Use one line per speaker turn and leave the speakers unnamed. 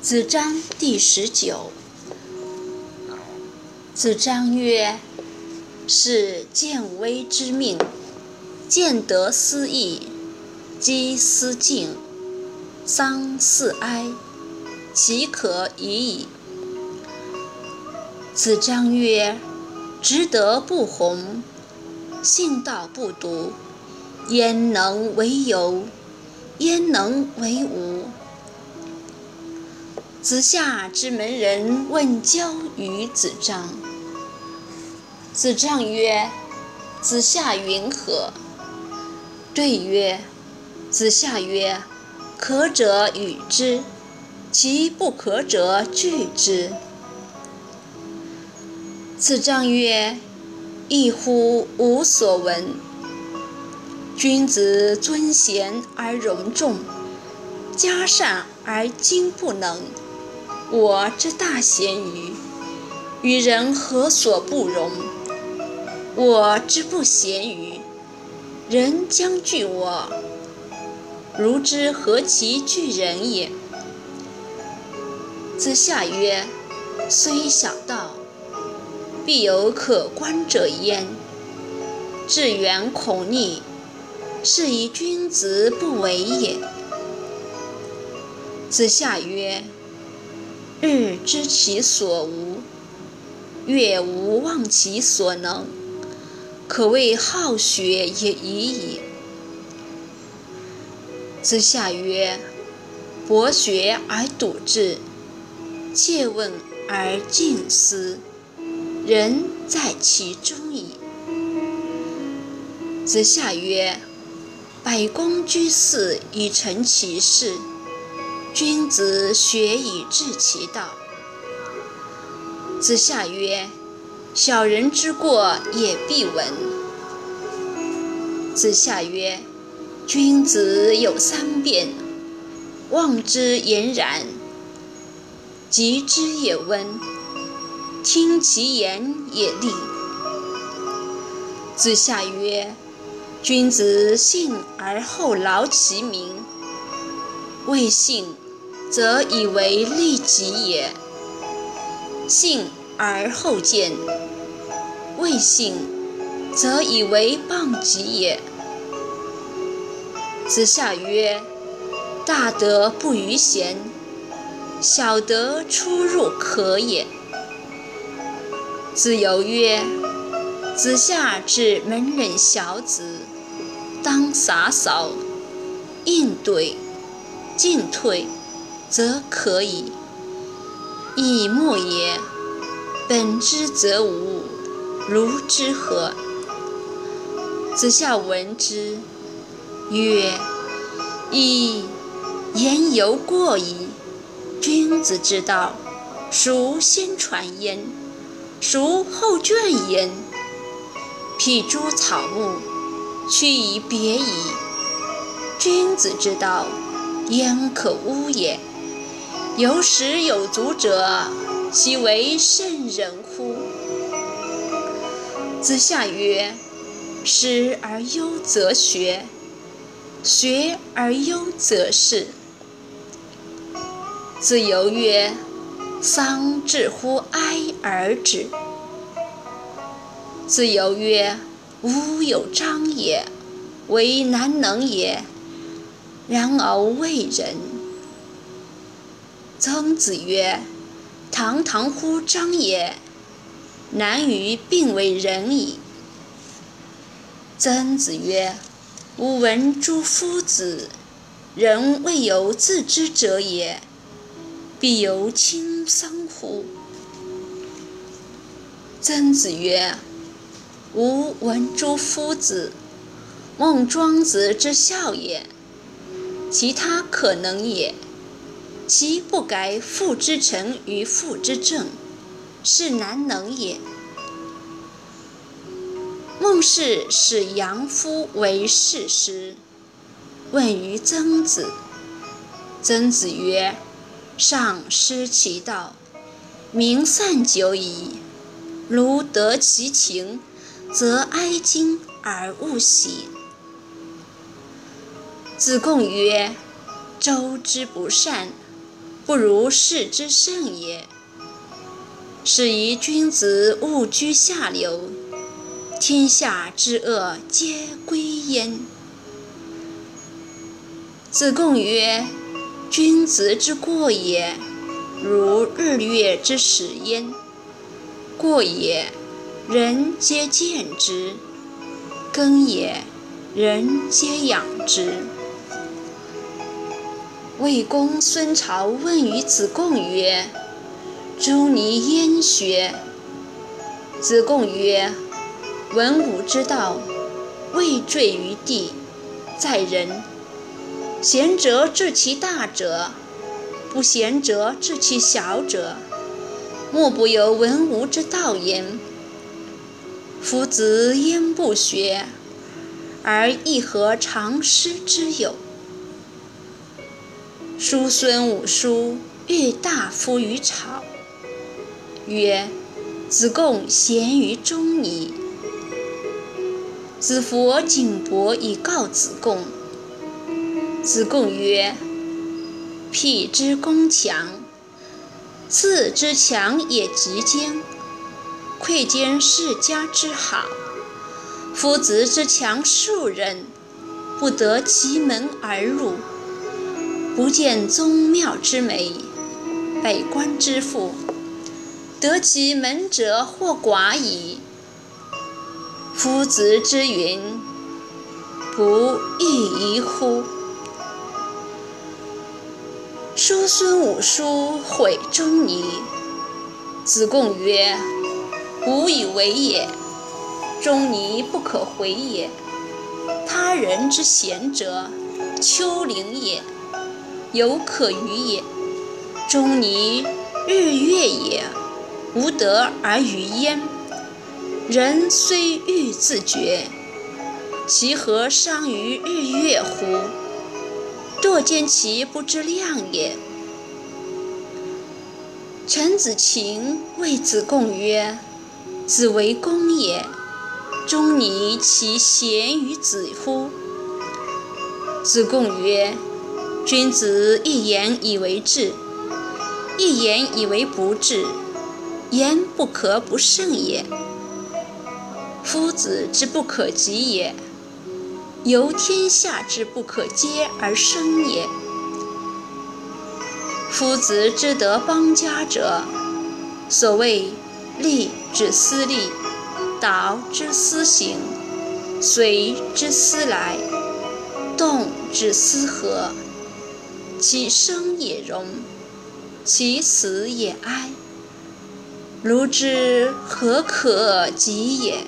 子章第十九。子张曰：“是见微知命，见得思义，积思敬，丧四哀，其可已矣。”子张曰：“执德不弘，信道不笃，焉能为有？焉能为无？”子夏之门人问交于子张。子张曰：“子夏云何？”对曰：“子夏曰：‘可者与之，其不可者拒之。’”子张曰：“异乎！吾所闻。君子尊贤而容众，嘉善而今不能。”我之大贤于，与人何所不容？我之不贤于，人将惧我。如之何其惧人也？子夏曰：“虽小道，必有可观者焉。至远恐逆，是以君子不为也。”子夏曰。日知其所无，月无忘其所能，可谓好学也已矣。子夏曰：“博学而笃志，切问而近思，仁在其中矣。”子夏曰：“百工居士以成其事。”君子学以致其道。子夏曰：“小人之过也必闻。”子夏曰：“君子有三变，望之俨然，及之也温，听其言也利。”子夏曰：“君子信而后劳其民，未信。”则以为利己也。信而后见，未信，则以为谤己也。子夏曰：“大德不逾贤，小德出入可也。”子游曰：“子夏之门人小子，当洒扫，应对，进退。”则可以。以莫也。本之则无，如之何？子夏闻之，曰：“以！言犹过矣。君子之道，孰先传焉？孰后倦焉？辟诸草木，去以别矣。君子之道，焉可污也？”有始有足者，其为圣人乎？子夏曰：“师而优则学，学而优则仕。”子游曰：“丧至乎哀而止。”子游曰：“吾有章也，为难能也，然而未人。”曾子曰：“堂堂乎章也，难于并为人矣。”曾子曰：“吾闻诸夫子，人未有自知者也，必有亲丧乎？”曾子曰：“吾闻诸夫子，孟庄子之孝也，其他可能也。”其不改父之臣于父之政，是难能也。孟氏使杨夫为士师，问于曾子。曾子曰：“上失其道，民散久矣。如得其情，则哀今而勿喜。”子贡曰：“周之不善。”不如士之甚也。是以君子勿居下流，天下之恶皆归焉。子贡曰：“君子之过也，如日月之始焉。过也，人皆见之；耕也，人皆养之。”魏公孙朝问于子贡曰：“朱尼焉学？”子贡曰：“文武之道，未坠于地，在人。”贤者治其大者，不贤者治其小者，莫不有文武之道焉。夫子焉不学，而亦何尝师之有？叔孙武叔欲大夫于朝，曰：“子贡贤于中矣。”子服景伯以告子贡。子贡曰：“辟之攻强，次之强也极坚，窥见世家之好。夫子之强数人，不得其门而入，不见宗庙之美，百官之富，得其门者或寡矣。夫子之云，不亦宜乎？”叔孙武叔毁仲尼。子贡曰：“吾以为也。仲尼不可回也。他人之贤者，丘陵也，犹可与也。仲尼日月也，无德而与焉。人虽欲自绝，其何伤于日月乎？”堕见其不知量也。陈子勤谓子贡曰：“子为公也，仲尼其贤于子乎？”子贡曰：“君子一言以为治，一言以为不治，言不可不慎也。夫子之不可及也。”由天下之不可接而生也。夫子之德邦家者，所谓利之思利，导之思行，随之思来，动之思和。其生也荣，其死也哀。如之何可及也？